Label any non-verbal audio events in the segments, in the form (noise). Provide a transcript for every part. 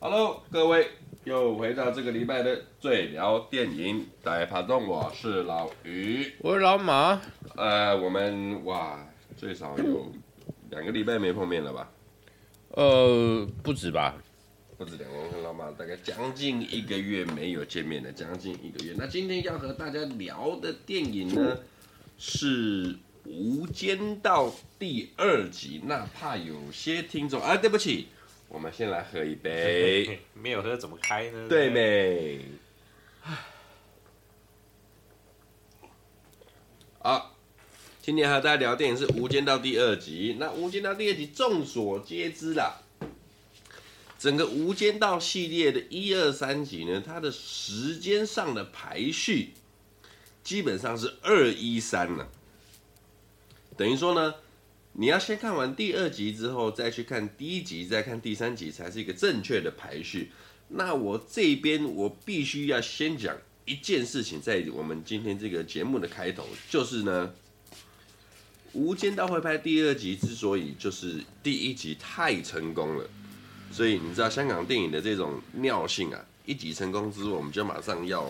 Hello，各位，又回到这个礼拜的最聊电影大爬动，我是老于，我是老马。呃，我们哇，最少有两个礼拜没碰面了吧？呃，不止吧，不止两个，我跟老马大概将近一个月没有见面了，将近一个月。那今天要和大家聊的电影呢，是《无间道》第二集。那怕有些听众啊，对不起。我们先来喝一杯，(laughs) 没有喝怎么开呢？对没？好，(sighs) 今天和大家聊电影是《无间道》第二集。那《无间道》第二集众所皆知啦，整个《无间道》系列的一二三集呢，它的时间上的排序基本上是二一三了，等于说呢。你要先看完第二集之后，再去看第一集，再看第三集，才是一个正确的排序。那我这边我必须要先讲一件事情，在我们今天这个节目的开头，就是呢，《无间道》会拍第二集，之所以就是第一集太成功了，所以你知道香港电影的这种尿性啊，一集成功之后，我们就马上要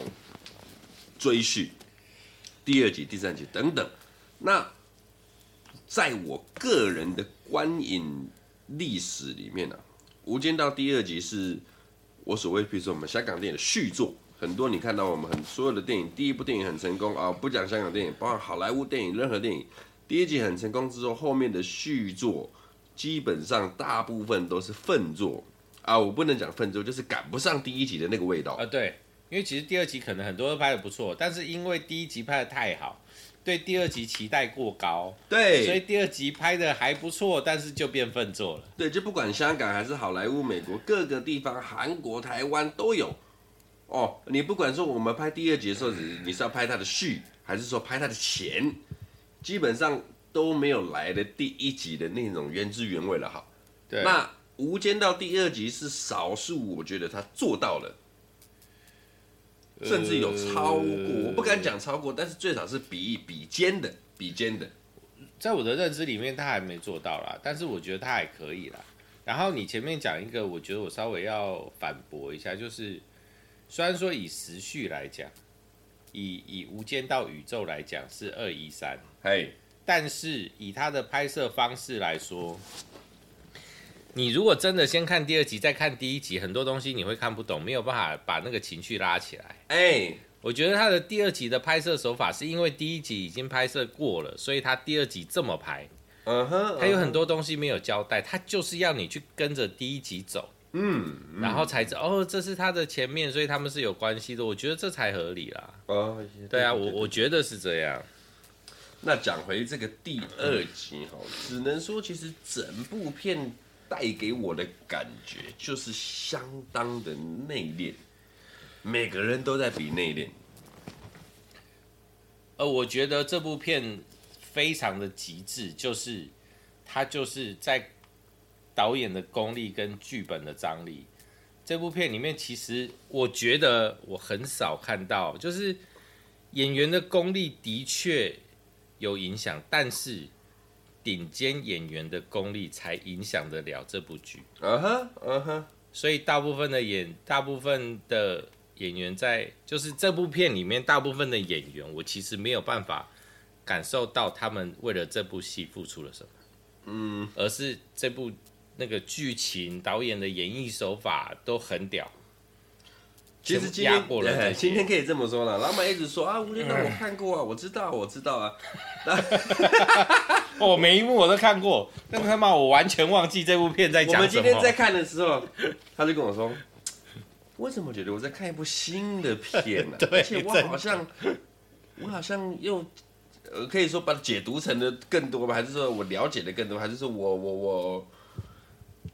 追续第二集、第三集等等。那在我个人的观影历史里面呢、啊，《无间道》第二集是我所谓，比如说我们香港电影的续作，很多你看到我们很所有的电影，第一部电影很成功啊，不讲香港电影，包括好莱坞电影，任何电影，第一集很成功之后，后面的续作基本上大部分都是粪作啊，我不能讲粪作，就是赶不上第一集的那个味道啊。对，因为其实第二集可能很多都拍的不错，但是因为第一集拍的太好。对第二集期待过高，对，所以第二集拍的还不错，但是就变粪作了。对，就不管香港还是好莱坞、美国各个地方，韩国、台湾都有。哦，你不管说我们拍第二集的时候，你是要拍它的续，还是说拍它的前，基本上都没有来的第一集的那种原汁原味了。好，对。那《无间道》第二集是少数，我觉得他做到了。甚至有超过，呃、我不敢讲超过，但是最少是比比肩的，比肩的。在我的认知里面，他还没做到啦，但是我觉得他还可以啦。然后你前面讲一个，我觉得我稍微要反驳一下，就是虽然说以时序来讲，以以无间道宇宙来讲是二一三，嘿，但是以他的拍摄方式来说。你如果真的先看第二集，再看第一集，很多东西你会看不懂，没有办法把那个情绪拉起来。哎、欸，我觉得他的第二集的拍摄手法是因为第一集已经拍摄过了，所以他第二集这么拍。嗯哼，他有很多东西没有交代，他就是要你去跟着第一集走。嗯，嗯然后才知道哦，这是他的前面，所以他们是有关系的。我觉得这才合理啦。哦，对啊，我我觉得是这样。那讲回这个第二集哈，只能说其实整部片。带给我的感觉就是相当的内敛，每个人都在比内敛。呃，我觉得这部片非常的极致，就是它就是在导演的功力跟剧本的张力。这部片里面，其实我觉得我很少看到，就是演员的功力的确有影响，但是。顶尖演员的功力才影响得了这部剧。嗯哼，嗯哼。所以大部分的演，大部分的演员在，就是这部片里面大部分的演员，我其实没有办法感受到他们为了这部戏付出了什么。嗯，而是这部那个剧情、导演的演绎手法都很屌。其实今天今天可以这么说了。老板一直说啊，无间道我看过啊，我知道，我知道啊。我 (laughs) 每一幕我都看过，但是他妈我完全忘记这部片在讲什么。我们今天在看的时候，他就跟我说，为什么觉得我在看一部新的片呢？(laughs) 啊？而且我好像，我好像又呃，可以说把它解读成的更多吧，还是说我了解的更多，还是说我我我。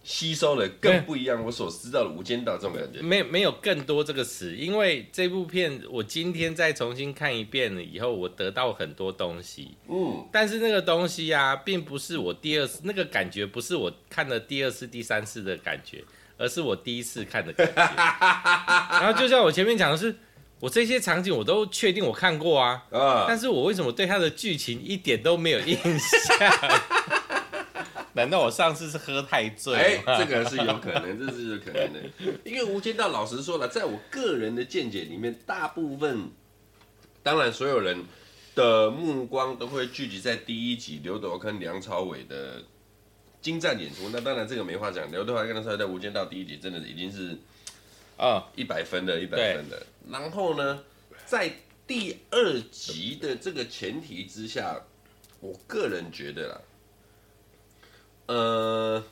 吸收了更不一样，我所知道的《无间道》这种感觉，没没有更多这个词，因为这部片我今天再重新看一遍了以后，我得到很多东西。嗯，但是那个东西啊，并不是我第二次那个感觉，不是我看了第二次、第三次的感觉，而是我第一次看的感觉。(laughs) 然后就像我前面讲的是，我这些场景我都确定我看过啊，(laughs) 啊，但是我为什么对他的剧情一点都没有印象？难道我上次是喝太醉？哎、欸，这个是有可能，这是有可能的。因为《无间道》老实说了，在我个人的见解里面，大部分，当然所有人的目光都会聚集在第一集刘德华跟梁朝伟的精湛演出。那当然这个没话讲，刘德华跟梁朝伟在《无间道》第一集真的已经是啊一百分的，一百分的。然后呢，在第二集的这个前提之下，我个人觉得啦。呃，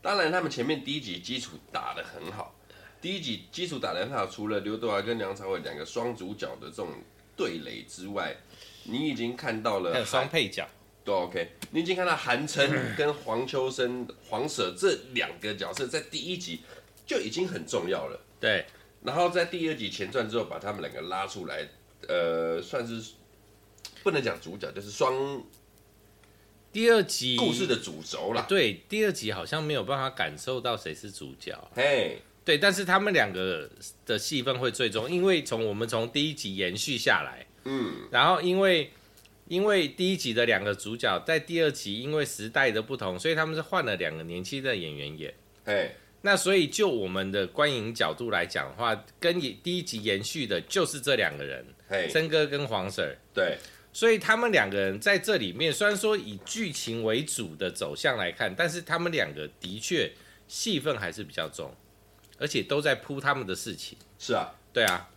当然，他们前面第一集基础打得很好，第一集基础打得很好，除了刘德华跟梁朝伟两个双主角的这种对垒之外，你已经看到了双配角都 OK，你已经看到韩琛 (laughs) 跟黄秋生、黄 Sir 这两个角色在第一集就已经很重要了。对，然后在第二集前传之后，把他们两个拉出来，呃，算是不能讲主角，就是双。第二集故事的主轴啦，对，第二集好像没有办法感受到谁是主角，嘿，对，但是他们两个的戏份会最终，因为从我们从第一集延续下来，嗯，然后因为因为第一集的两个主角在第二集因为时代的不同，所以他们是换了两个年轻的演员演，嘿，那所以就我们的观影角度来讲的话，跟第一集延续的就是这两个人，嘿，森哥跟黄 Sir，对。所以他们两个人在这里面，虽然说以剧情为主的走向来看，但是他们两个的确戏份还是比较重，而且都在铺他们的事情。是啊，对啊，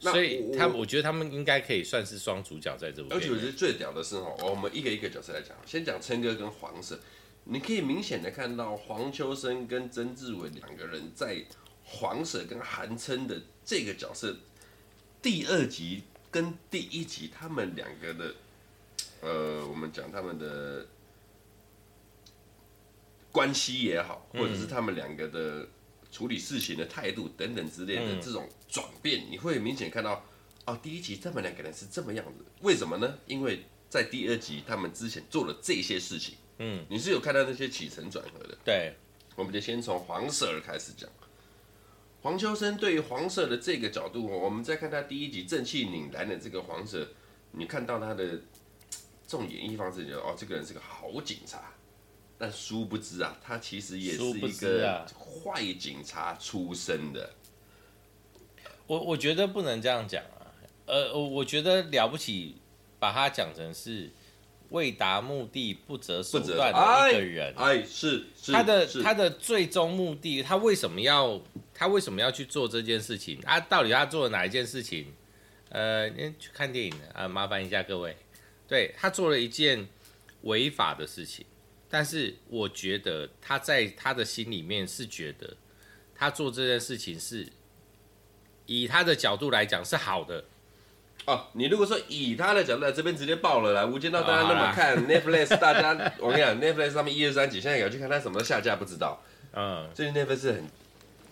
所以他我觉得他们应该可以算是双主角在这部。而且我觉得最屌的是哦，我们一个一个角色来讲，先讲琛哥跟黄 Sir，你可以明显的看到黄秋生跟曾志伟两个人在黄 Sir 跟韩琛的这个角色第二集。跟第一集他们两个的，呃，我们讲他们的关系也好，或者是他们两个的处理事情的态度等等之类的这种转变，你会明显看到，哦，第一集他们两个人是这么样子，为什么呢？因为在第二集他们之前做了这些事情，嗯，你是有看到那些起承转合的。对，我们就先从黄 Sir 开始讲。黄秋生对于黄 Sir 的这个角度，我们再看他第一集正气凛然的这个黄 Sir，你看到他的这种演绎方式，就哦，这个人是个好警察，但殊不知啊，他其实也是一个坏警察出身的。我我觉得不能这样讲啊，呃，我觉得了不起，把他讲成是。为达目的不择手段的一个人，哎，是，是他的是他的最终目的，他为什么要他为什么要去做这件事情？啊，到底他做了哪一件事情？呃，去看电影啊，麻烦一下各位，对，他做了一件违法的事情，但是我觉得他在他的心里面是觉得他做这件事情是以他的角度来讲是好的。哦，你如果说以他的角度来这边直接爆了啦，无间道大家那么看、哦、(laughs) Netflix，大家我跟你讲，Netflix 上面一二三集，现在也要去看他什么下架不知道。嗯，最近 Netflix 是很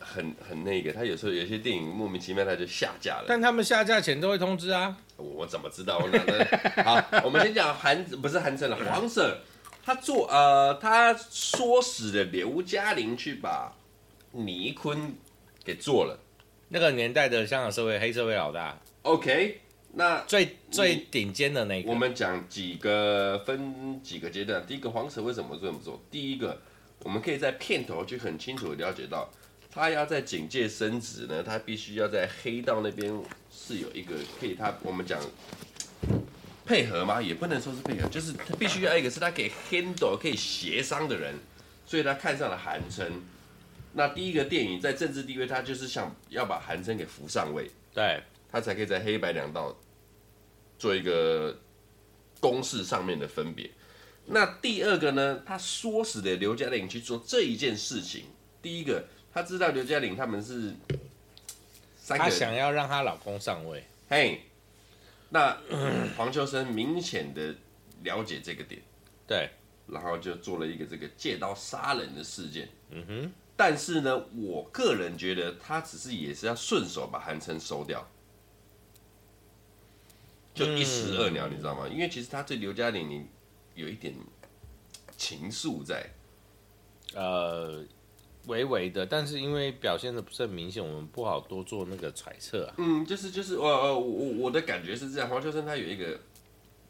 很很那个，他有时候有些电影莫名其妙他就下架了。但他们下架前都会通知啊。我，我怎么知道？我哪能？好，(laughs) 我们先讲韩，不是韩城了，黄 Sir，他做呃，他唆使的刘嘉玲去把倪坤给做了。那个年代的香港社会黑社会老大。OK。那最最顶尖的那个，我们讲几个分几个阶段。第一个，黄 Sir 为什么这么做？第一个，我们可以在片头就很清楚的了解到，他要在警界升职呢，他必须要在黑道那边是有一个可以他我们讲配合吗？也不能说是配合，就是他必须要一个是他可以 handle 可以协商的人，所以他看上了韩琛。那第一个电影在政治地位，他就是想要把韩琛给扶上位，对，他才可以在黑白两道。做一个公式上面的分别。那第二个呢？他唆使的刘嘉玲去做这一件事情。第一个，他知道刘嘉玲他们是三个，他想要让她老公上位。嘿，那黄秋生明显的了解这个点，对，然后就做了一个这个借刀杀人的事件。嗯哼。但是呢，我个人觉得他只是也是要顺手把韩琛收掉。就一石二鸟，你知道吗？因为其实他对刘嘉玲，你有一点情愫在。呃，微微的，但是因为表现的不是很明显，我们不好多做那个揣测啊。嗯，就是就是，我我，我我的感觉是这样，黄秋生他有一个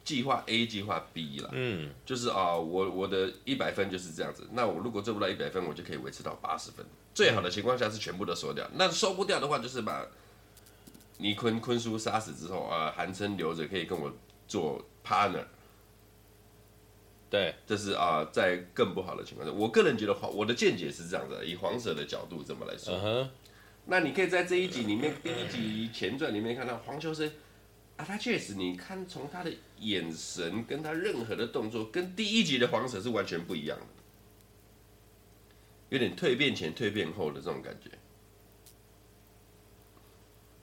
计划 A，计划 B 啦。嗯，就是啊、呃，我我的一百分就是这样子，那我如果做不到一百分，我就可以维持到八十分。最好的情况下是全部都收掉，那收不掉的话，就是把倪坤坤叔杀死之后啊，韩琛留着可以跟我做 partner。对，这是啊、呃，在更不好的情况下，我个人觉得黄，我的见解是这样的，以黄蛇的角度这么来说。Uh huh. 那你可以在这一集里面，第一集前传里面看到黄秋生啊，他确实，你看从他的眼神跟他任何的动作，跟第一集的黄蛇是完全不一样的，有点蜕变前蜕变后的这种感觉。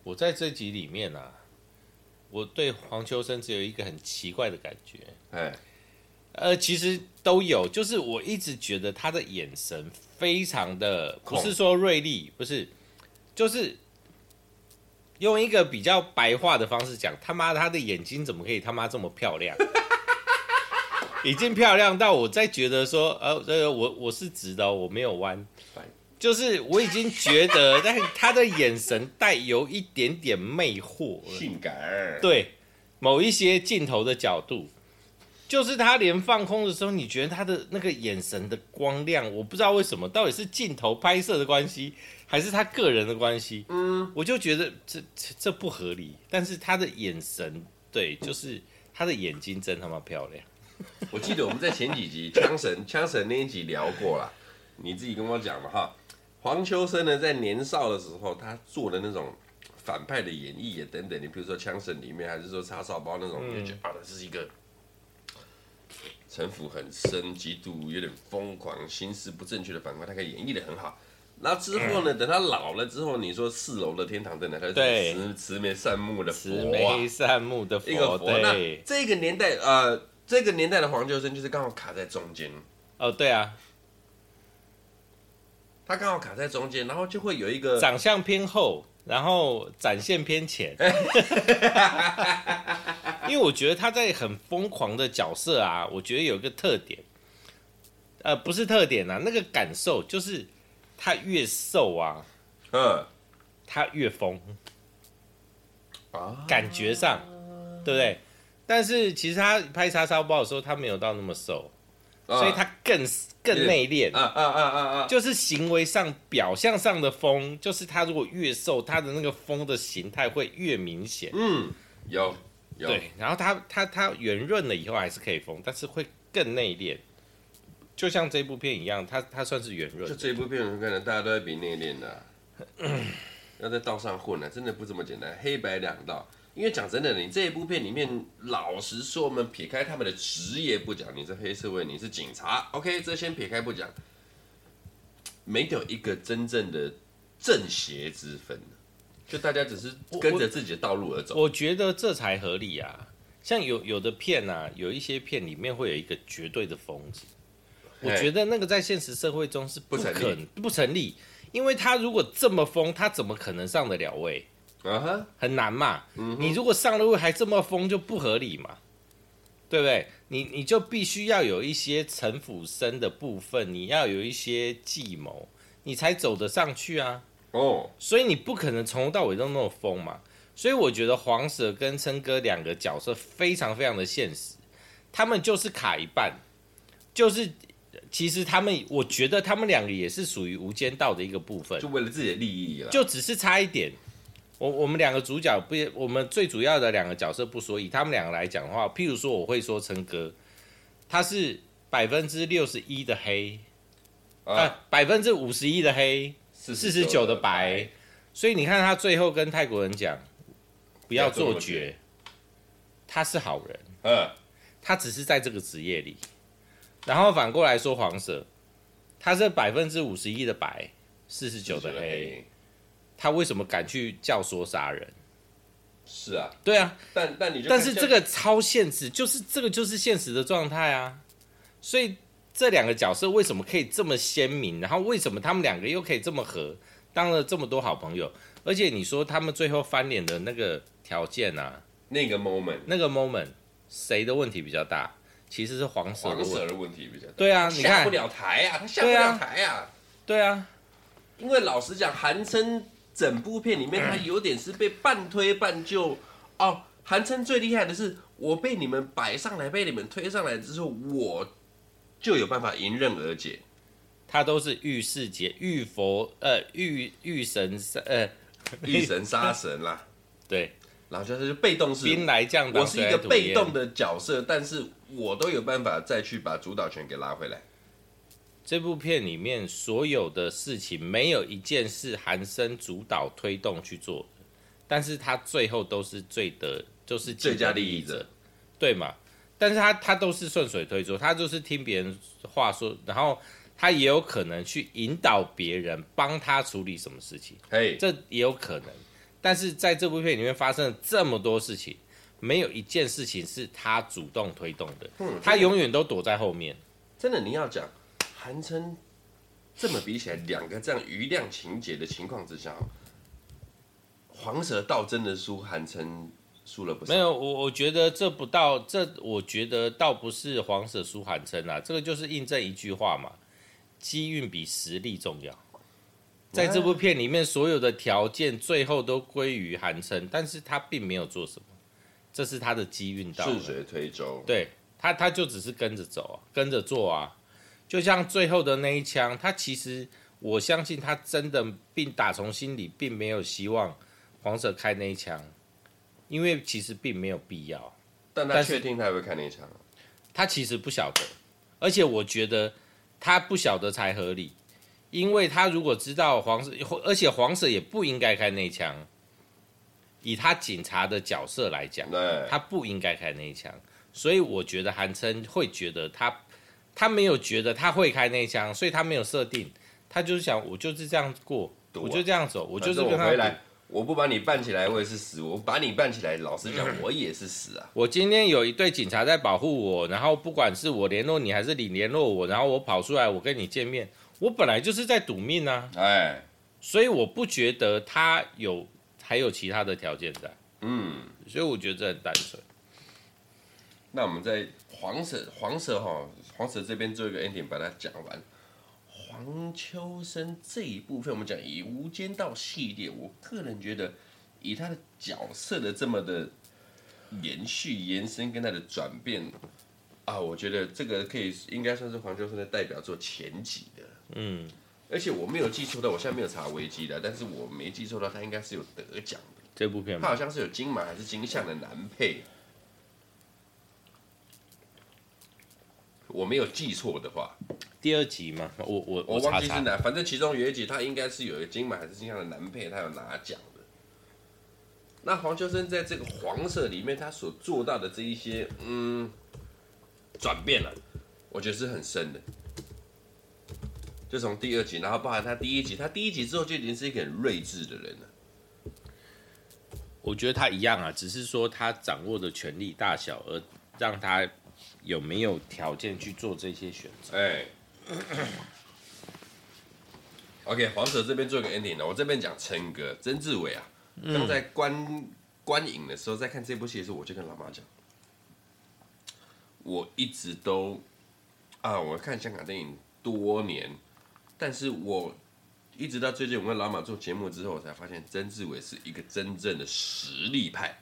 我在这集里面啊，我对黄秋生只有一个很奇怪的感觉，哎。呃，其实都有，就是我一直觉得他的眼神非常的，不是说锐利，不是，就是用一个比较白话的方式讲，他妈他的眼睛怎么可以他妈这么漂亮？(laughs) 已经漂亮到我在觉得说，呃，这个我我是直的，我没有弯，就是我已经觉得，但是他的眼神带有一点点魅惑，性感，对某一些镜头的角度。就是他连放空的时候，你觉得他的那个眼神的光亮，我不知道为什么，到底是镜头拍摄的关系，还是他个人的关系？嗯，我就觉得这这这不合理。但是他的眼神，对，就是他的眼睛真他妈漂亮。(laughs) 我记得我们在前几集枪神枪神那一集聊过了，你自己跟我讲嘛哈。黄秋生呢，在年少的时候，他做的那种反派的演绎也等等，你比如说枪神里面，还是说叉烧包那种，你就觉得啊，这是一个。城府很深，极度有点疯狂，心思不正确的反派，他可以演绎的很好。然后之后呢，等他老了之后，你说四楼的天堂在哪，他是慈慈眉善目的佛，慈眉善目的佛，一个佛。那这个年代，呃，这个年代的黄秋生就是刚好卡在中间。哦，对啊，他刚好卡在中间，然后就会有一个长相偏厚，然后展现偏浅。(laughs) 因为我觉得他在很疯狂的角色啊，我觉得有一个特点，呃，不是特点啊，那个感受就是他越瘦啊，嗯，他越疯啊，感觉上，对不对？但是其实他拍叉烧包的时候，他没有到那么瘦，所以他更更内敛，啊啊啊啊啊，就是行为上表象上的疯，就是他如果越瘦，他的那个疯的形态会越明显，嗯，有有。对，然后他他他圆润了以后还是可以疯，但是会更内敛，就像这部片一样，他他算是圆润。就这部片，可能大家都在比内敛的、啊，(clears throat) 要在道上混呢、啊，真的不这么简单，黑白两道。因为讲真的，你这一部片里面，老实说，我们撇开他们的职业不讲，你是黑社会，你是警察，OK，这先撇开不讲，没有一个真正的正邪之分。就大家只是跟着自己的道路而走，我，我觉得这才合理啊。像有有的片啊，有一些片里面会有一个绝对的疯子，我觉得那个在现实社会中是不可能不成立，不成立，因为他如果这么疯，他怎么可能上得了位？啊哈，很难嘛。嗯、你如果上了位还这么疯，就不合理嘛，对不对？你你就必须要有一些城府深的部分，你要有一些计谋，你才走得上去啊。哦，oh. 所以你不可能从头到尾都那么疯嘛，所以我觉得黄舍跟琛哥两个角色非常非常的现实，他们就是卡一半，就是其实他们，我觉得他们两个也是属于无间道的一个部分，就为了自己的利益了，就只是差一点。我我们两个主角不，我们最主要的两个角色不说，以他们两个来讲的话，譬如说我会说琛哥，他是百分之六十一的黑，啊，百分之五十一的黑。四十九的白，所以你看他最后跟泰国人讲，不要做绝，他是好人，嗯，他只是在这个职业里，然后反过来说黄色，他是百分之五十一的白，四十九的黑，他为什么敢去教唆杀人？是啊，对啊，但但你但是这个超现实，就是这个就是现实的状态啊，所以。这两个角色为什么可以这么鲜明？然后为什么他们两个又可以这么合，当了这么多好朋友？而且你说他们最后翻脸的那个条件啊，那个 moment，那个 moment，谁的问题比较大？其实是黄舍的问题，黄舍的问题比较大。对啊，你看下不了台啊，他下不了台啊。对啊，因为老实讲，韩琛整部片里面他有点是被半推半就。哦，韩琛最厉害的是，我被你们摆上来，被你们推上来之后，我就有办法迎刃而解。他都是遇事解，遇佛呃遇遇神杀呃遇神杀神啦。对，然后就是被动式兵来将挡，我是一个被动的角色，但是我都有办法再去把主导权给拉回来。这部片里面所有的事情，没有一件是韩生主导推动去做的，但是他最后都是最得，就是最佳利益者，对嘛？但是他他都是顺水推舟，他就是听别人话说，然后他也有可能去引导别人帮他处理什么事情，嘿，这也有可能。但是在这部片里面发生了这么多事情，没有一件事情是他主动推动的，嗯，他永远都躲在后面。真的，你要讲。韩琛这么比起来，两个这样余量情节的情况之下，黄蛇倒真的输韩琛输了不少。没有，我我觉得这不到，这我觉得倒不是黄蛇输韩琛啊，这个就是印证一句话嘛，机运比实力重要。在这部片里面，所有的条件最后都归于韩琛，但是他并没有做什么，这是他的机运到顺水推舟，对他他就只是跟着走啊，跟着做啊。就像最后的那一枪，他其实我相信他真的并打从心里并没有希望黄色开那一枪，因为其实并没有必要。但他确定他会开那一枪？他其实不晓得，而且我觉得他不晓得才合理，因为他如果知道黄色，而且黄色也不应该开那一枪，以他警察的角色来讲，他不应该开那一枪，所以我觉得韩琛会觉得他。他没有觉得他会开那枪，所以他没有设定，他就是想我就是这样过，啊、我就这样走，我就是跟他回来，我不把你办起来，我也是死；我把你办起来，老实讲，我也是死啊。我今天有一队警察在保护我，然后不管是我联络你还是你联络我，然后我跑出来，我跟你见面，我本来就是在赌命啊。哎，所以我不觉得他有还有其他的条件在，嗯，所以我觉得这很单纯。那我们在黄色黄色哈。黄蛇这边做一个 ending，把它讲完。黄秋生这一部分，我们讲以《无间道》系列，我个人觉得，以他的角色的这么的延续、延伸跟他的转变啊，我觉得这个可以应该算是黄秋生的代表作前几的。嗯，而且我没有记错的，我现在没有查维基的，但是我没记错的，他应该是有得奖的。这部片，他好像是有金马还是金像的男配。我没有记错的话，第二集嘛，我我我忘记是哪，反正其中有一集他应该是有一个金马还是金像的男配，他有拿奖的。那黄秋生在这个黄色里面，他所做到的这一些嗯转变了，我觉得是很深的。就从第二集，然后包含他第一集，他第一集之后就已经是一个很睿智的人了。我觉得他一样啊，只是说他掌握的权力大小而让他。有没有条件去做这些选择？哎，(coughs) OK，黄蛇这边做一个 ending 了。我这边讲琛哥曾志伟啊，刚在观观影的时候，在看这部戏的时候，我就跟老妈讲，我一直都啊，我看香港电影多年，但是我一直到最近我跟老马做节目之后，我才发现曾志伟是一个真正的实力派。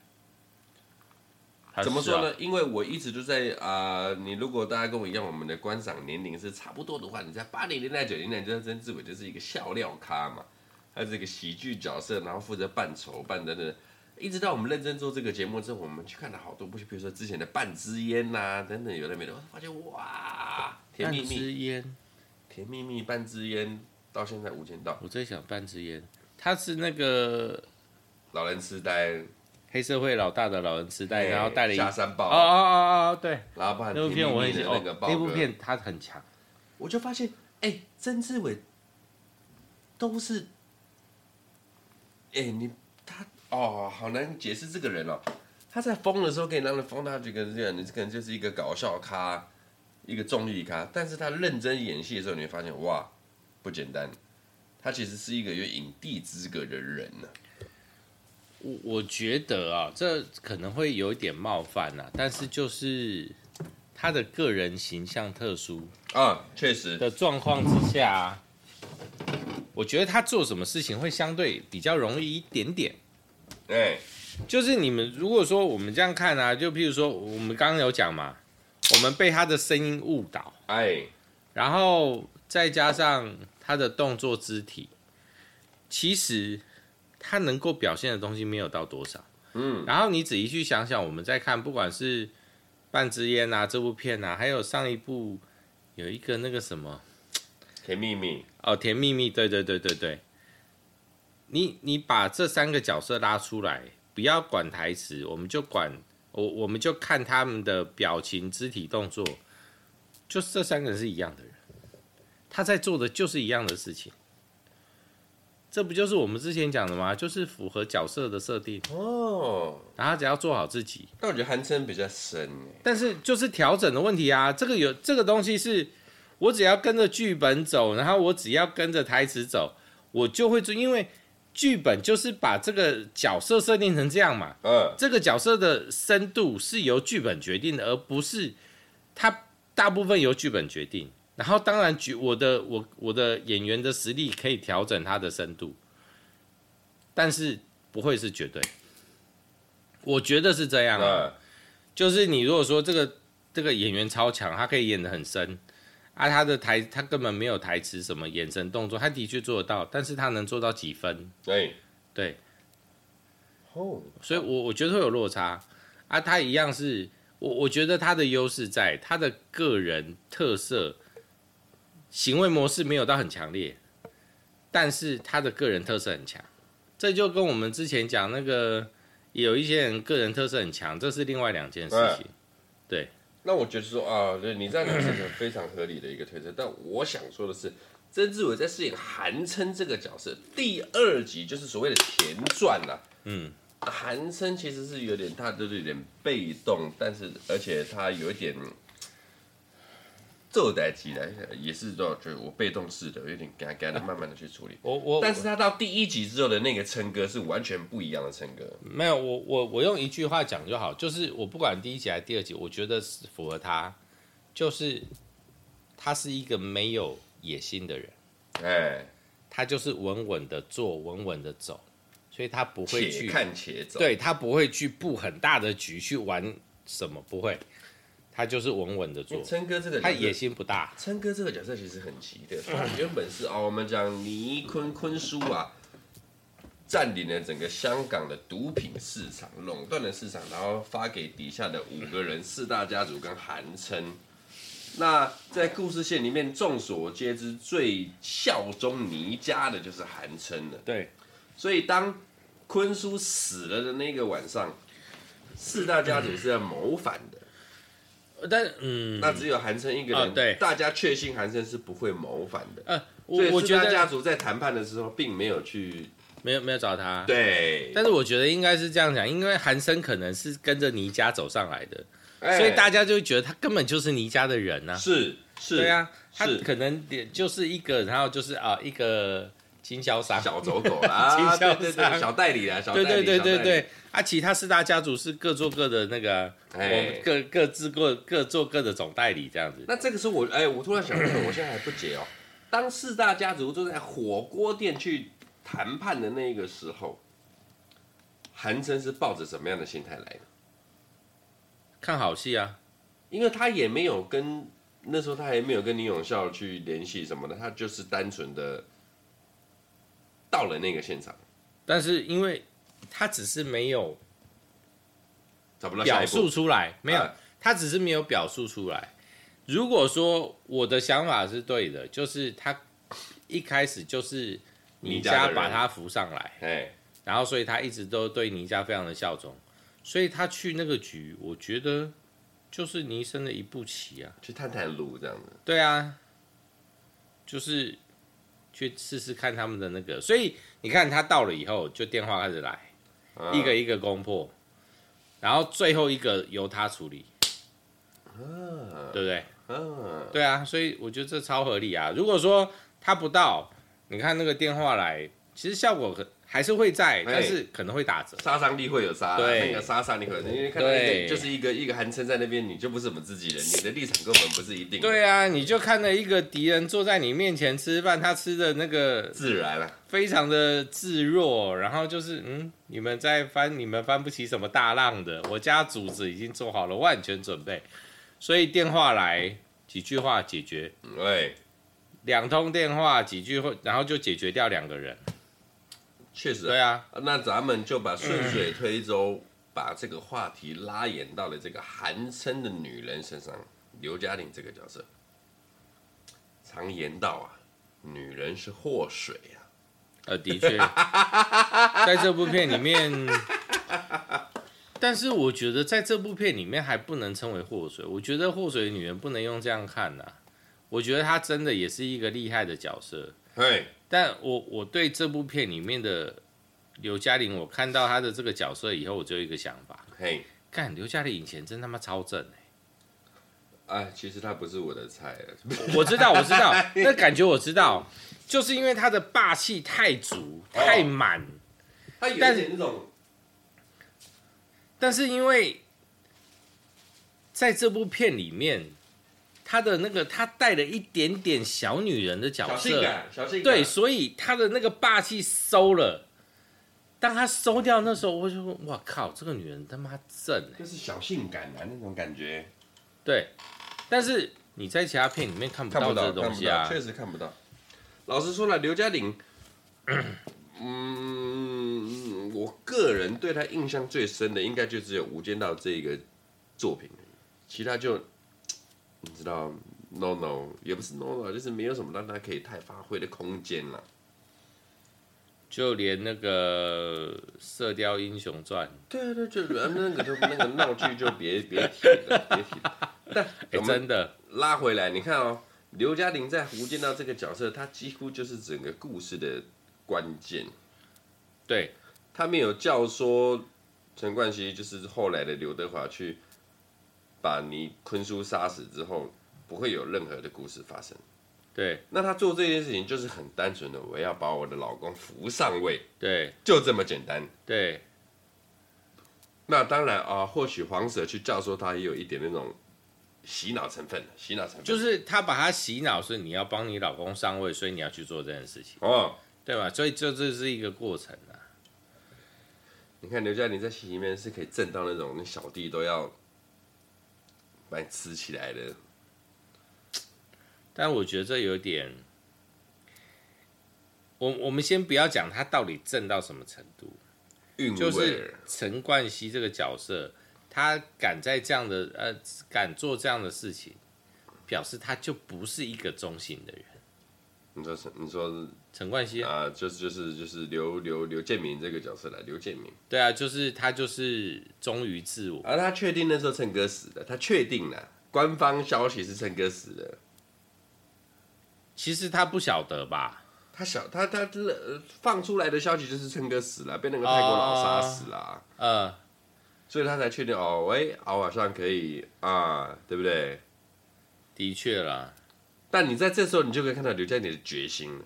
怎么说呢？因为我一直都在啊、呃，你如果大家跟我一样，我们的观赏年龄是差不多的话，你在八零年代、九零年代，知道曾志伟就是一个笑料咖嘛，他是一个喜剧角色，然后负责扮丑扮等等。一直到我们认真做这个节目之后，我们去看了好多部戏，比如说之前的《半支烟》呐，等等，有的没的，我发现哇，甜蜜蜜，半支烟，甜蜜蜜，半支烟，到现在无间道。我在想半支烟，他是那个老人痴呆。黑社会老大的老人痴呆，然后带了一下山包。哦哦哦哦，对，然后不然那部片我很喜欢，那部片他很强。我就发现，哎、欸，曾志伟都是，哎、欸，你他哦，好难解释这个人哦。他在疯的时候可以让人疯，他觉得这样，你可能就是一个搞笑咖，一个综艺咖。但是他认真演戏的时候，你会发现，哇，不简单。他其实是一个有影帝资格的人呢、啊。我我觉得啊，这可能会有一点冒犯呐，但是就是他的个人形象特殊啊，确实的状况之下，我觉得他做什么事情会相对比较容易一点点。对，就是你们如果说我们这样看啊，就譬如说我们刚刚有讲嘛，我们被他的声音误导，哎，然后再加上他的动作肢体，其实他能够表现的东西没有到多少。嗯，然后你仔细去想想，我们在看不管是《半支烟》啊这部片啊，还有上一部有一个那个什么。甜蜜蜜哦，甜蜜蜜，对对对对对，你你把这三个角色拉出来，不要管台词，我们就管我，我们就看他们的表情、肢体动作，就这三个人是一样的人，他在做的就是一样的事情，这不就是我们之前讲的吗？就是符合角色的设定哦，然后只要做好自己。但我觉得韩琛比较深，但是就是调整的问题啊，这个有这个东西是。我只要跟着剧本走，然后我只要跟着台词走，我就会做。因为剧本就是把这个角色设定成这样嘛。嗯，这个角色的深度是由剧本决定的，而不是它大部分由剧本决定。然后当然，剧我的我我的演员的实力可以调整他的深度，但是不会是绝对。我觉得是这样啊，就是你如果说这个这个演员超强，他可以演得很深。啊，他的台他根本没有台词，什么眼神动作，他的确做得到，但是他能做到几分？对对，哦，所以我我觉得会有落差啊。他一样是我我觉得他的优势在他的个人特色，行为模式没有到很强烈，但是他的个人特色很强。这就跟我们之前讲那个有一些人个人特色很强，这是另外两件事情，对。那我觉得说啊，对，你这样讲是个非常合理的一个推测。但我想说的是，曾志伟在饰演韩琛这个角色，第二集就是所谓的前传呐。嗯，韩琛其实是有点，他就是有点被动，但是而且他有一点。做代起来也是都觉得我被动式的，有点干干的，慢慢的去处理。我我，但是他到第一集之后的那个琛哥是完全不一样的琛哥。没有，我我我用一句话讲就好，就是我不管第一集还是第二集，我觉得是符合他，就是他是一个没有野心的人，哎，他就是稳稳的做，稳稳的走，所以他不会去且看且走，对，他不会去布很大的局去玩什么，不会。他就是稳稳的做。琛哥这个，他野心不大。琛哥这个角色其实很奇的，他原本是哦，我们讲倪坤坤叔啊，占领了整个香港的毒品市场，垄断了市场，然后发给底下的五个人，四大家族跟韩琛。那在故事线里面，众所皆知，最效忠倪家的就是韩琛了。对，所以当坤叔死了的那个晚上，四大家族是要谋反的。但嗯，那只有韩琛一个人，哦、对，大家确信韩琛是不会谋反的。呃，我我觉得家族在谈判的时候并没有去，没有没有找他。对，但是我觉得应该是这样讲，因为韩琛可能是跟着倪家走上来的，欸、所以大家就会觉得他根本就是倪家的人呐、啊。是是，对啊，他可能也就是一个，然后就是啊一个。经销商、小走狗啦，(laughs) 经销商对对对，小代理啦，小代理，对对对对对。啊，其他四大家族是各做各的那个，我各各自各各做各的总代理这样子。那这个时候我哎，我突然想到，我现在还不解哦。当四大家族都在火锅店去谈判的那个时候，韩生是抱着什么样的心态来的？看好戏啊，因为他也没有跟那时候他还没有跟李永孝去联系什么的，他就是单纯的。到了那个现场，但是因为他只是没有表述出来，没有，他只是没有表述出来。如果说我的想法是对的，就是他一开始就是倪家把他扶上来，哎然后所以他一直都对倪家非常的效忠，所以他去那个局，我觉得就是尼生的一步棋啊，去探探路这样子。对啊，就是。去试试看他们的那个，所以你看他到了以后，就电话开始来，啊、一个一个攻破，然后最后一个由他处理，啊、对不对？啊、对啊，所以我觉得这超合理啊。如果说他不到，你看那个电话来，其实效果可还是会在，但是可能会打折，杀伤力会有杀，对，那个杀伤力会有，因为看到一个就是一个一个韩琛在那边，你就不是我们自己人，你的立场根本不是一定。对啊，你就看到一个敌人坐在你面前吃饭，他吃的那个自然了，非常的自若，然后就是嗯，你们在翻，你们翻不起什么大浪的，我家主子已经做好了万全准备，所以电话来几句话解决，对，两通电话几句话，然后就解决掉两个人。确实，对啊，那咱们就把顺水推舟，嗯、把这个话题拉延到了这个寒生的女人身上，刘嘉玲这个角色。常言道啊，女人是祸水啊。呃，的确，(laughs) 在这部片里面，但是我觉得在这部片里面还不能称为祸水。我觉得祸水的女人不能用这样看呐、啊。我觉得她真的也是一个厉害的角色。对。但我我对这部片里面的刘嘉玲，我看到她的这个角色以后，我就有一个想法，嘿，看刘嘉玲以前真他妈超正哎、其实她不是我的菜，我知道我知道，(laughs) 那感觉我知道，就是因为她的霸气太足太满，她有点那种，但是因为在这部片里面。他的那个，他带了一点点小女人的角色，小性感，小性感，对，所以他的那个霸气收了。当他收掉那时候，我就说：“哇靠，这个女人他妈正，就是小性感啊那种感觉。”对，但是你在其他片里面看不到这个东西啊，确实看不到。老实说了，刘嘉玲，(coughs) 嗯，我个人对她印象最深的，应该就只有《无间道》这个作品，其他就。你知道，no no 也不是 no no，就是没有什么让他可以太发挥的空间了。就连那个《射雕英雄传》，对对，就那个就那个闹剧就别别提了，别提了。但、欸、真的拉回来，你看哦，刘嘉玲在《无间道》这个角色，他几乎就是整个故事的关键。对，他没有教唆陈冠希，就是后来的刘德华去。把你坤叔杀死之后，不会有任何的故事发生。对，那他做这件事情就是很单纯的，我要把我的老公扶上位。对，就这么简单。对。那当然啊，或许黄 Sir 去教唆他，也有一点那种洗脑成分。洗脑成分就是他把他洗脑，是你要帮你老公上位，所以你要去做这件事情。哦，对吧？所以这这是一个过程啊。你看刘嘉玲在戏里面是可以震到那种，那小弟都要。把你吃起来的，但我觉得这有点，我我们先不要讲他到底正到什么程度，就是陈冠希这个角色，他敢在这样的呃敢做这样的事情，表示他就不是一个中性的人。你说陈？你说陈冠希啊？就是就是就是刘刘刘建明这个角色来，刘建明。对啊，就是他就是忠于自我。而、啊、他确定那时候陈哥死了，他确定了，官方消息是陈哥死了。其实他不晓得吧？他晓他他放出来的消息就是陈哥死了，被那个泰国佬杀死了。嗯、哦，所以他才确定哦，喂，我晚上可以啊，对不对？的确啦。但你在这时候，你就可以看到刘嘉玲的决心了。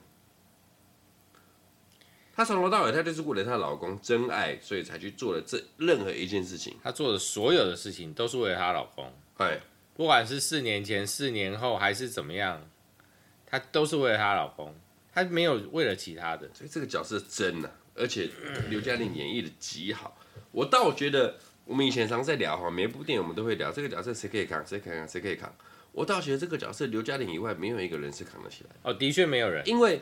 她从头到尾，她就是为了她老公真爱，所以才去做了这任何一件事情。她做的所有的事情都是为了她老公。对，不管是四年前、四年后还是怎么样，她都是为了她老公，她没有为了其他的。所以这个角色真的，而且刘嘉玲演绎的极好。我倒觉得，我们以前常在聊哈，每一部电影我们都会聊这个角色谁可以扛，谁可以扛，谁可以扛。我倒觉得这个角色刘嘉玲以外没有一个人是扛得起来的。哦，的确没有人，因为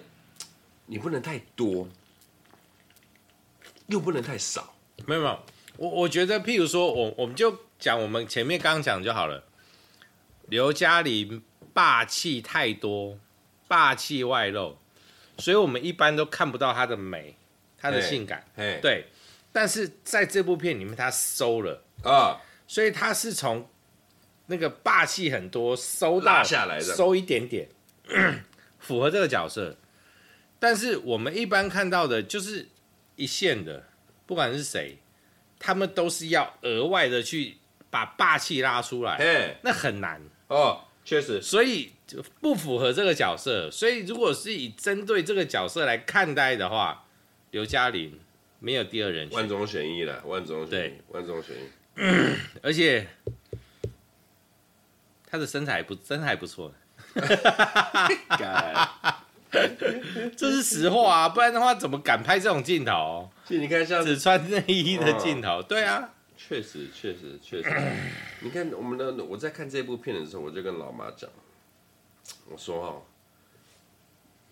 你不能太多，又不能太少。没有没有，我我觉得，譬如说，我我们就讲我们前面刚刚讲就好了。刘嘉玲霸气太多，霸气外露，所以我们一般都看不到她的美，她的性感。对。但是在这部片里面，她收了啊，所以她是从。那个霸气很多，收到下来的，收一点点，(clears throat) 符合这个角色。但是我们一般看到的就是一线的，不管是谁，他们都是要额外的去把霸气拉出来，那很难哦，确实，所以不符合这个角色。所以如果是以针对这个角色来看待的话，刘嘉玲没有第二人选，万中选一了，万中选一，对，万中选一。(clears throat) 而且他的身材不身材不错，(laughs) 这是实话啊，不然的话怎么敢拍这种镜头？其实你看，像只穿内衣的镜头，对啊，确实确实确实。你看我们的，我在看这部片的时候，我就跟老妈讲，我说哦，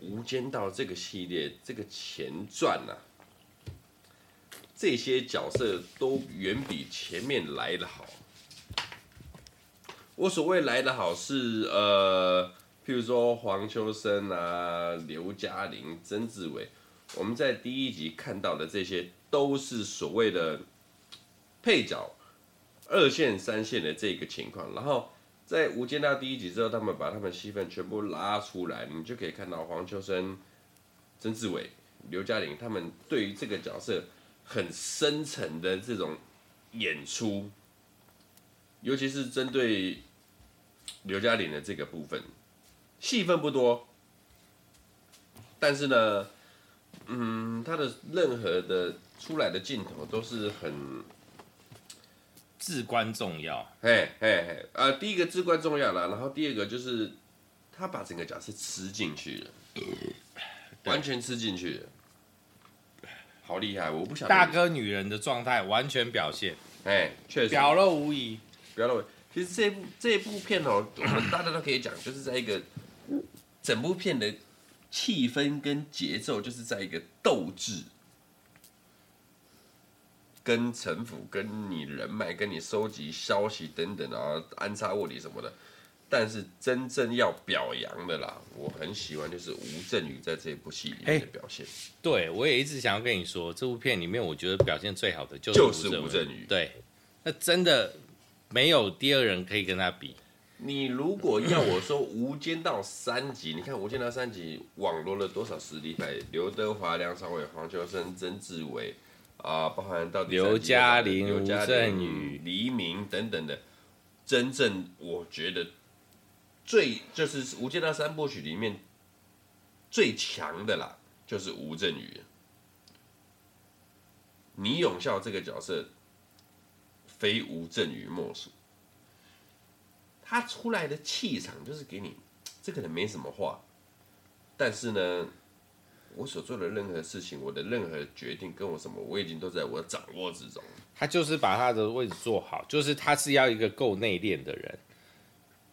《无间道》这个系列这个前传啊，这些角色都远比前面来的好。我所谓来的好是呃。譬如说黄秋生啊、刘嘉玲、曾志伟，我们在第一集看到的这些都是所谓的配角，二线、三线的这个情况。然后在《无间道》第一集之后，他们把他们戏份全部拉出来，你就可以看到黄秋生、曾志伟、刘嘉玲他们对于这个角色很深层的这种演出，尤其是针对刘嘉玲的这个部分。戏份不多，但是呢，嗯，他的任何的出来的镜头都是很至关重要。嘿嘿嘿，呃，第一个至关重要了，然后第二个就是他把整个角色吃进去了，完全吃进去了，好厉害！我不想大哥女人的状态完全表现，哎，确实表露无遗，表露无遗。其实这部这部片哦，我们大家都可以讲，就是在一个。整部片的气氛跟节奏，就是在一个斗志、跟城府、跟你人脉、跟你收集消息等等啊，安插卧底什么的。但是真正要表扬的啦，我很喜欢就是吴镇宇在这部戏里面的表现。对，我也一直想要跟你说，这部片里面我觉得表现最好的就是吴镇宇。对，那真的没有第二人可以跟他比。你如果要我说《无间道》三集，你看《无间道》三集网罗了多少实力派？刘德华、梁朝伟、黄秋生、曾志伟啊，包含到刘嘉玲、吴镇宇、黎明等等的。真正我觉得最就是《无间道》三部曲里面最强的啦，就是吴镇宇。倪永孝这个角色，非吴镇宇莫属。他出来的气场就是给你，这个人没什么话，但是呢，我所做的任何事情，我的任何决定跟我什么，我已经都在我掌握之中。他就是把他的位置做好，就是他是要一个够内敛的人，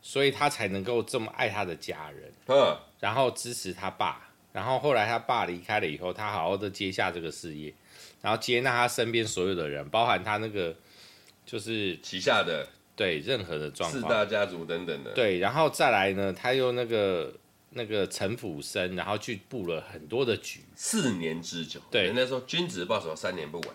所以他才能够这么爱他的家人，嗯，然后支持他爸，然后后来他爸离开了以后，他好好的接下这个事业，然后接纳他身边所有的人，包含他那个就是旗下的。对任何的状况，四大家族等等的。对，然后再来呢，他又那个那个陈府生，然后去布了很多的局，四年之久。对，人家说君子报仇三年不晚，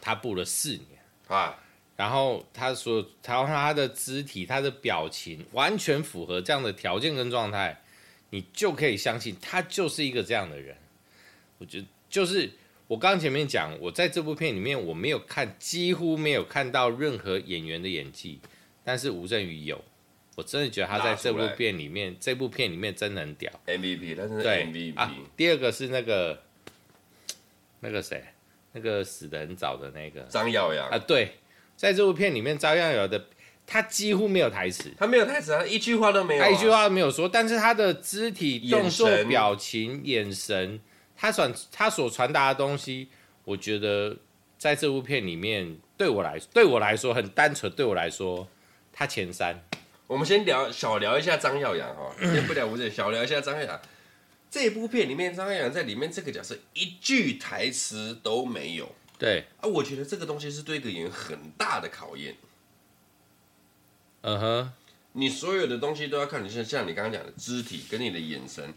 他布了四年啊。然后他说，他他的肢体、他的表情完全符合这样的条件跟状态，你就可以相信他就是一个这样的人。我觉得就是。我刚刚前面讲，我在这部片里面我没有看，几乎没有看到任何演员的演技，但是吴镇宇有，我真的觉得他在这部片里面，这部片里面真的很屌，MVP，他是 MVP。啊，第二个是那个那个谁，那个死得很早的那个张耀扬啊，对，在这部片里面张耀扬的他几乎没有台词，他没有台词，他一句话都没有，啊，他一句话都没有说，但是他的肢体动作、表情、眼神。他传他所传达的东西，我觉得在这部片里面，对我来对我来说很单纯。对我来说，他前三。我们先聊小聊一下张耀扬哈，先不聊吴镇，小聊一下张耀扬。(laughs) 这部片里面，张耀扬在里面这个角色一句台词都没有。对啊，我觉得这个东西是对一个演员很大的考验。嗯哼，你所有的东西都要看你像像你刚刚讲的肢体跟你的眼神。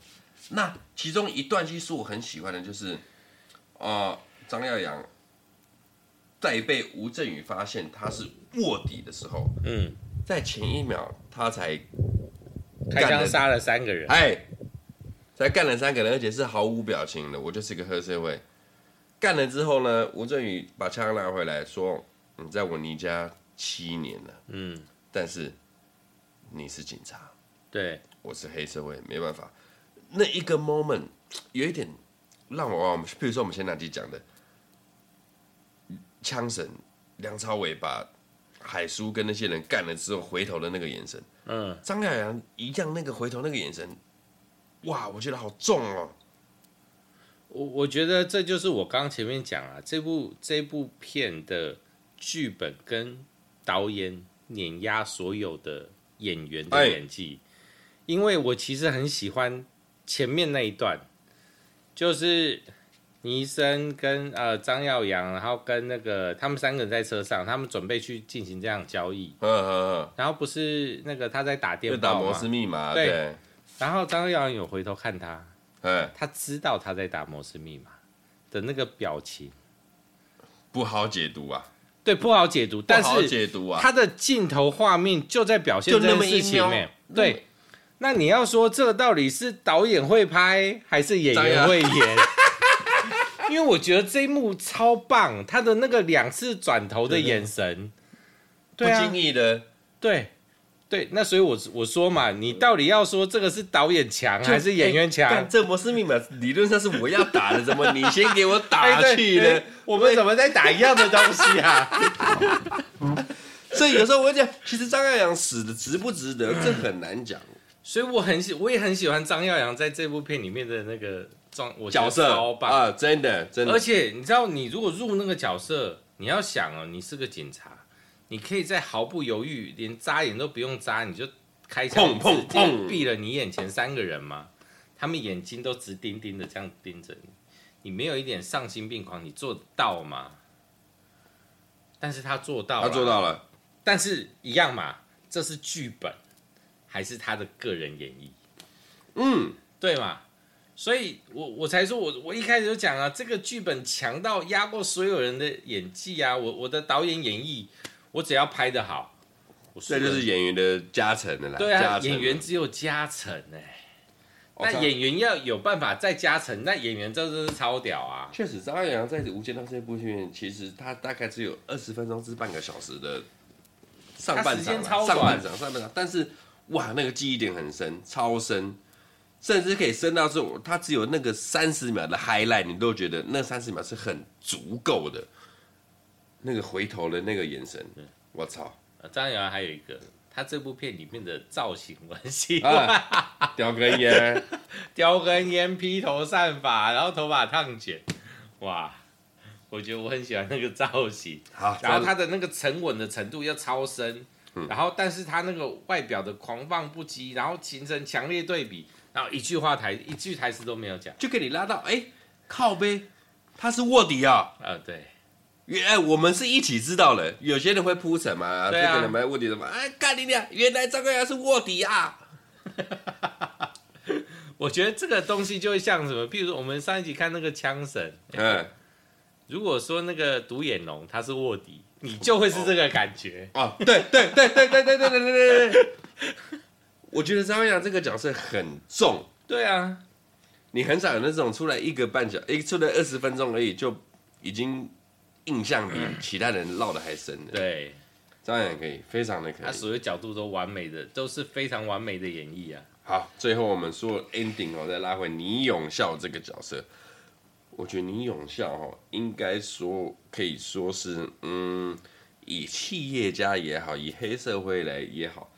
那其中一段戏是我很喜欢的，就是，啊、呃，张耀扬在被吴镇宇发现他是卧底的时候，嗯，在前一秒他才开枪杀了三个人，哎，才干了三个人，而且是毫无表情的。我就是一个黑社会。干了之后呢，吴镇宇把枪拿回来说：“你在我倪家七年了，嗯，但是你是警察，对，我是黑社会，没办法。”那一个 moment 有一点让我我们，比如说我们前两集讲的，枪神梁朝伟把海叔跟那些人干了之后回头的那个眼神，嗯，张耀扬一样那个回头那个眼神，哇，我觉得好重哦。我我觉得这就是我刚刚前面讲啊，这部这部片的剧本跟导演碾压所有的演员的演技，哎、因为我其实很喜欢前面那一段，就是倪生跟呃张耀扬，然后跟那个他们三个人在车上，他们准备去进行这样交易，嗯嗯嗯，然后不是那个他在打电话，打摩斯密码，对，对。然后张耀扬有回头看他。嗯，他知道他在打摩斯密码的那个表情。不好解读啊，对，不好解读，但是解读啊，他的镜头画面就在表现这件事情面。对，那你要说这到底是导演会拍还是演员会演？(laughs) 因为我觉得这一幕超棒，他的那个两次转头的眼神，对啊，不经意的，对。对，那所以我，我我说嘛，你到底要说这个是导演强还是演员强？欸、这摩斯密码理论上是我要打的，怎么你先给我打 (laughs) 去呢？我们怎么在打一样的东西啊？(laughs) 所以有时候我会讲，其实张耀扬死的值不值得，这很难讲。所以我很喜，我也很喜欢张耀扬在这部片里面的那个装，我角色超棒啊，真的真的。而且你知道，你如果入那个角色，你要想哦，你是个警察。你可以在毫不犹豫，连眨眼都不用眨，你就开枪直接毙了你眼前三个人吗？他们眼睛都直盯盯的这样盯着你，你没有一点丧心病狂，你做得到吗？但是他做到了，他做到了，但是一样嘛，这是剧本还是他的个人演绎？嗯，对嘛？所以我我才说我我一开始就讲啊，这个剧本强到压过所有人的演技啊，我我的导演演绎。我只要拍的好，这就是演员的加成的啦。对啊，演员只有加成哎、欸，那演员要有办法再加成，那演员真的是超屌啊！确实，张耀扬在《无间道》这部片，其实他大概只有二十分钟至半个小时的上半场，上半场，上半场，但是哇，那个记忆点很深，超深，甚至可以深到是，他只有那个三十秒的 highlight，你都觉得那三十秒是很足够的。那个回头的那个眼神，我操！张耀扬还有一个，他这部片里面的造型我很喜欢，叼根烟，(laughs) 叼根烟，披头散发，然后头发烫卷，哇！我觉得我很喜欢那个造型。好，然后他的那个沉稳的程度要超深，嗯、然后但是他那个外表的狂放不羁，然后形成强烈对比，然后一句话台一句台词都没有讲，就给你拉到哎靠背，他是卧底啊！啊，对。原来我们是一起知道了，有些人会铺陈嘛，对啊、这个人没卧底什么？哎，干你娘！原来张耀扬是卧底啊！(laughs) 我觉得这个东西就会像什么？譬如说，我们上一集看那个枪神，嗯，如果说那个独眼龙他是卧底，你就会是这个感觉哦，哦。对对对对对对对对对对。我觉得张耀扬这个角色很重。对啊，你很少有那种出来一个半小，一出来二十分钟而已就已经。印象比其他人烙的还深了，对，张耀扬可以，非常的可以，他所有角度都完美的，都是非常完美的演绎啊。好，最后我们说 ending 哦，再拉回倪永孝这个角色，我觉得倪永孝哦，应该说可以说是，嗯，以企业家也好，以黑社会来也好，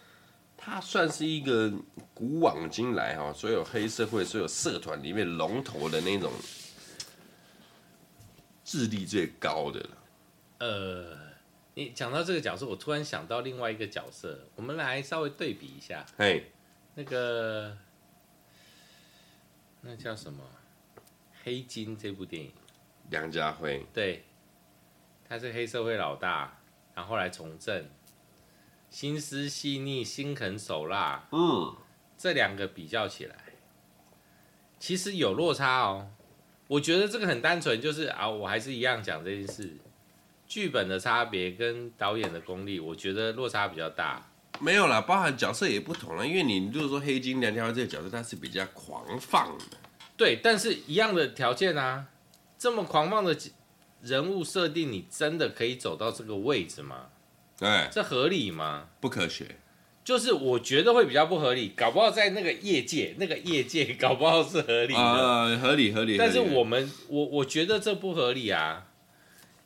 他算是一个古往今来哈，所有黑社会、所有社团里面龙头的那种。智力最高的了。呃，你讲到这个角色，我突然想到另外一个角色，我们来稍微对比一下。嘿，那个那叫什么？黑金这部电影，梁家辉。对，他是黑社会老大，然后来从政，心思细腻，心狠手辣。嗯，这两个比较起来，其实有落差哦。我觉得这个很单纯，就是啊，我还是一样讲这件事，剧本的差别跟导演的功力，我觉得落差比较大。没有啦，包含角色也不同了，因为你如果说黑金梁家辉这个角色，他是比较狂放的。对，但是一样的条件啊，这么狂放的人物设定，你真的可以走到这个位置吗？对，这合理吗？不科学。就是我觉得会比较不合理，搞不好在那个业界，那个业界 (laughs) 搞不好是合理的，呃、合理合理。但是我们我我觉得这不合理啊，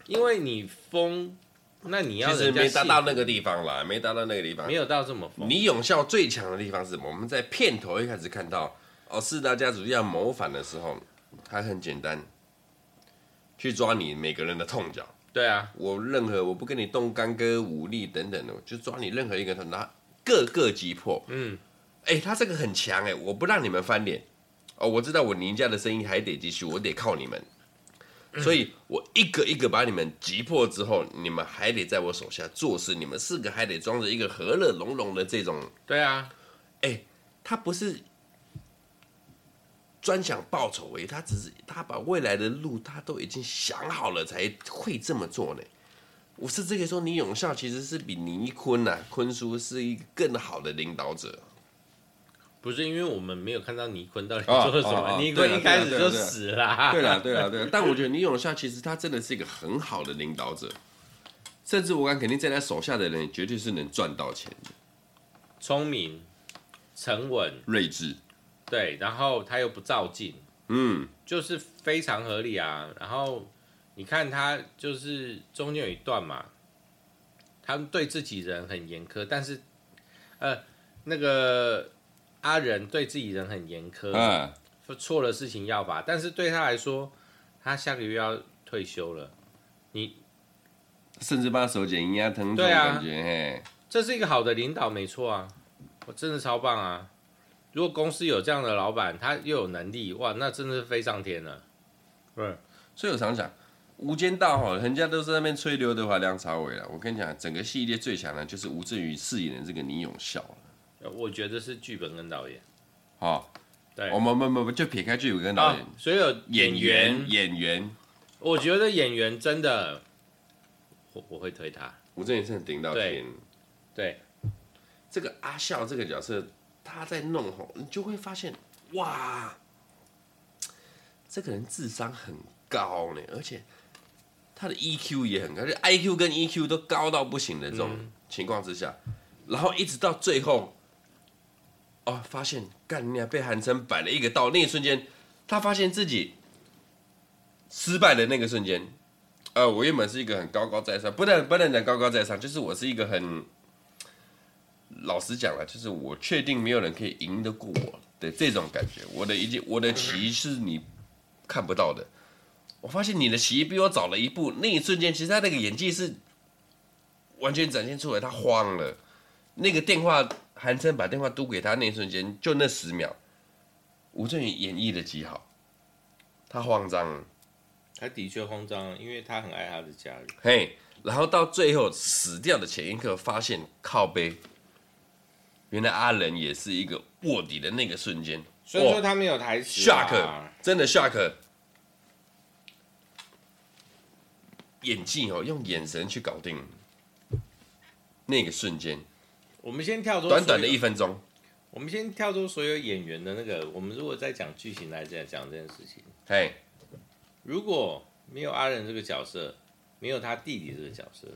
因为你封，那你要其实没达到那个地方啦，没达到那个地方，没有到这么封。你永孝最强的地方是什么？我们在片头一开始看到哦，四大家族要谋反的时候，它很简单，去抓你每个人的痛脚。对啊，我任何我不跟你动干戈武力等等的，就抓你任何一个，拿各个击破。嗯，哎、欸，他这个很强哎、欸，我不让你们翻脸哦，我知道我宁家的生意还得继续，我得靠你们，嗯、所以我一个一个把你们击破之后，你们还得在我手下做事，你们四个还得装着一个和乐融融的这种。对啊，哎、欸，他不是。专想报酬为他只是他把未来的路他都已经想好了才会这么做呢。我是这个说，倪永孝其实是比倪坤呐，坤叔是一个更好的领导者。不是因为我们没有看到倪坤到底做了什么，倪坤一开始就死了。对了对了 (laughs) 对了，但我觉得倪永孝其实他真的是一个很好的领导者，甚至我敢肯定，在他手下的人绝对是能赚到钱的。聪明、沉稳、睿智。对，然后他又不照镜，嗯，就是非常合理啊。然后你看他就是中间有一段嘛，他们对自己人很严苛，但是呃，那个阿仁对自己人很严苛，嗯，错了事情要罚，但是对他来说，他下个月要退休了，你甚至把手剪一样疼痛，对啊，嘿，这是一个好的领导，没错啊，我真的超棒啊。如果公司有这样的老板，他又有能力，哇，那真的是飞上天了。对，所以我常讲，《无间道》哈，人家都在那边吹刘德华、梁朝伟了。我跟你讲，整个系列最强的就是吴镇宇饰演的这个倪永孝。我觉得是剧本跟导演。哦，对，我们不不不，就撇开剧本跟导演，所有演员演员，我觉得演员真的，我我会推他。吴镇宇是顶到天。对，这个阿笑这个角色。他在弄吼，你就会发现，哇，这个人智商很高呢，而且他的 EQ 也很高，就 IQ 跟 EQ 都高到不行的这种情况之下，嗯、然后一直到最后，哦，发现干你被韩琛摆了一个道，那一瞬间，他发现自己失败的那个瞬间，呃，我原本是一个很高高在上，不能不能讲高高在上，就是我是一个很。老实讲了，就是我确定没有人可以赢得过我的这种感觉。我的一件，我的棋是你看不到的。我发现你的棋比我早了一步，那一瞬间，其实他那个演技是完全展现出来。他慌了，那个电话，韩琛把电话嘟给他那一瞬间，就那十秒，吴镇宇演绎的极好。他慌张，他的确慌张，因为他很爱他的家人。嘿，然后到最后死掉的前一刻，发现靠背。原来阿仁也是一个卧底的那个瞬间，所以说他没有台词。shock，真的 shock。演技哦，用眼神去搞定那个瞬间。我们先跳出短短的一分钟。我们先跳出所有演员的那个。我们如果再讲剧情来讲讲这件事情，嘿，如果没有阿仁这个角色，没有他弟弟这个角色，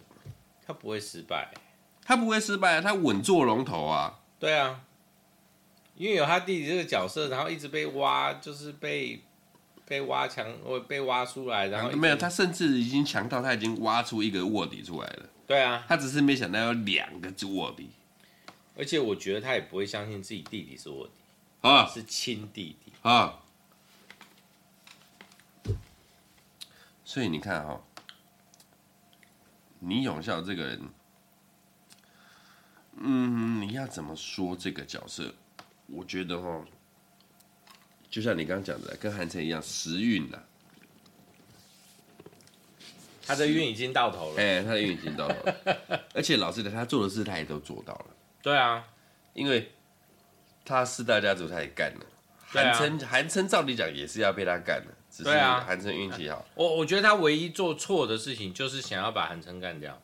他不会失败。他不会失败，他稳坐龙头啊。对啊，因为有他弟弟这个角色，然后一直被挖，就是被被挖墙，或被挖出来，然后没有他，甚至已经强到他已经挖出一个卧底出来了。对啊，他只是没想到有两个卧底，而且我觉得他也不会相信自己弟弟是卧底啊，是亲弟弟啊。所以你看哈、哦，倪永孝这个人。嗯，你要怎么说这个角色？我觉得哈，就像你刚刚讲的，跟韩琛一样时运呐。他的运已经到头了，哎，他的运已经到头了。(laughs) 而且老实的，他做的事他也都做到了。对啊，因为他四大家族他也干了。韩琛，韩琛照理讲也是要被他干的，只是韩琛运气好。我我觉得他唯一做错的事情就是想要把韩琛干掉。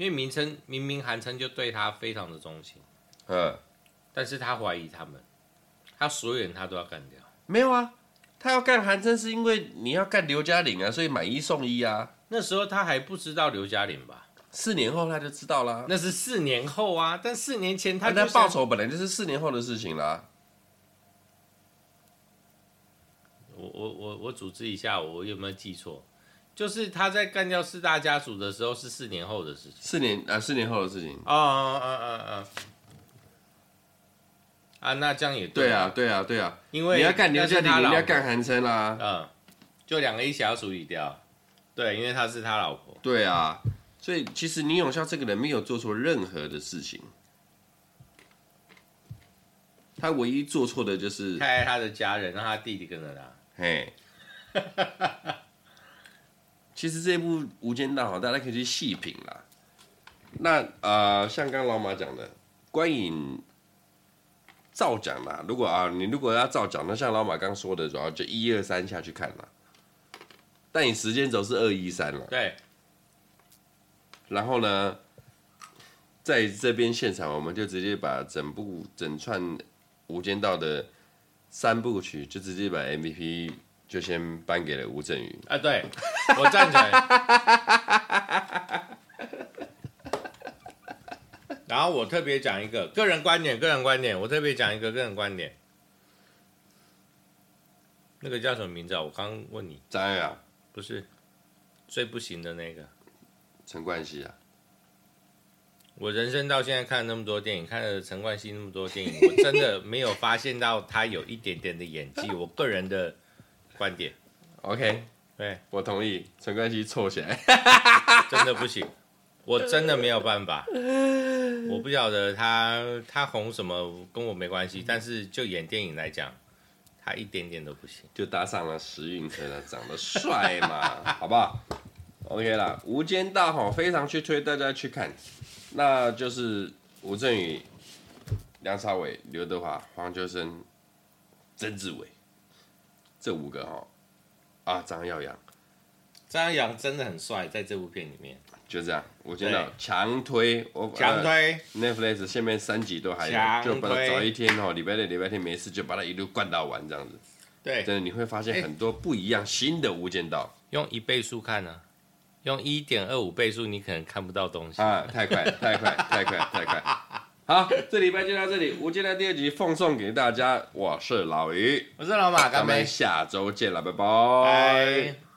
因为名称明明韩琛就对他非常的忠心，嗯，但是他怀疑他们，他所有人他都要干掉。没有啊，他要干韩琛是因为你要干刘嘉玲啊，所以买一送一啊。那时候他还不知道刘嘉玲吧？四年后他就知道了。那是四年后啊，但四年前他他报仇本来就是四年后的事情啦。我我我我组织一下，我有没有记错？就是他在干掉四大家族的时候是四年后的事情。四年啊，四年后的事情。啊啊啊啊啊！啊，那这样也对啊，对啊，对啊。因为你要干刘家廷，你要干韩琛啦。嗯，就两个一起要处理掉。对，因为他是他老婆。对啊，所以其实倪永孝这个人没有做错任何的事情，他唯一做错的就是太爱他的家人，让他弟弟跟着他。嘿，(laughs) 其实这部《无间道》哈，大家可以去细品啦。那啊、呃，像刚刚老马讲的，观影照讲啦。如果啊，你如果要照讲，那像老马刚说的，主要就一二三下去看啦。但你时间轴是二一三了。对。然后呢，在这边现场，我们就直接把整部整串《无间道》的。三部曲就直接把 MVP 就先颁给了吴镇宇啊！对，我赞成。(laughs) 然后我特别讲一个个人观点，个人观点，我特别讲一个个人观点。那个叫什么名字啊？我刚刚问你。张艾雅？不是，最不行的那个。陈冠希啊。我人生到现在看了那么多电影，看了陈冠希那么多电影，我真的没有发现到他有一点点的演技。我个人的观点，OK，对，我同意。陈冠希凑起来，(laughs) 真的不行，我真的没有办法。我不晓得他他红什么跟我没关系，但是就演电影来讲，他一点点都不行。就搭上了时运车了，长得帅嘛，(laughs) 好不好？OK 啦，《无间道》哈，非常去推大家去看。那就是吴镇宇、梁朝伟、刘德华、黄秋生、曾志伟这五个哈啊，张耀扬，张耀扬真的很帅，在这部片里面就这样，我觉得强推我强推、呃、Netflix 下面三集都还有，就把它找一天哦，礼拜六、礼拜天没事就把它一路灌到完这样子，对，真的你会发现很多不一样新的无间道，用一倍速看呢、啊。用一点二五倍速，你可能看不到东西啊！太快，太快，太快，太快！好，这礼拜就到这里，《无间道》第二集奉送给大家。我是老于，我是老马，咱们下周见了，拜拜。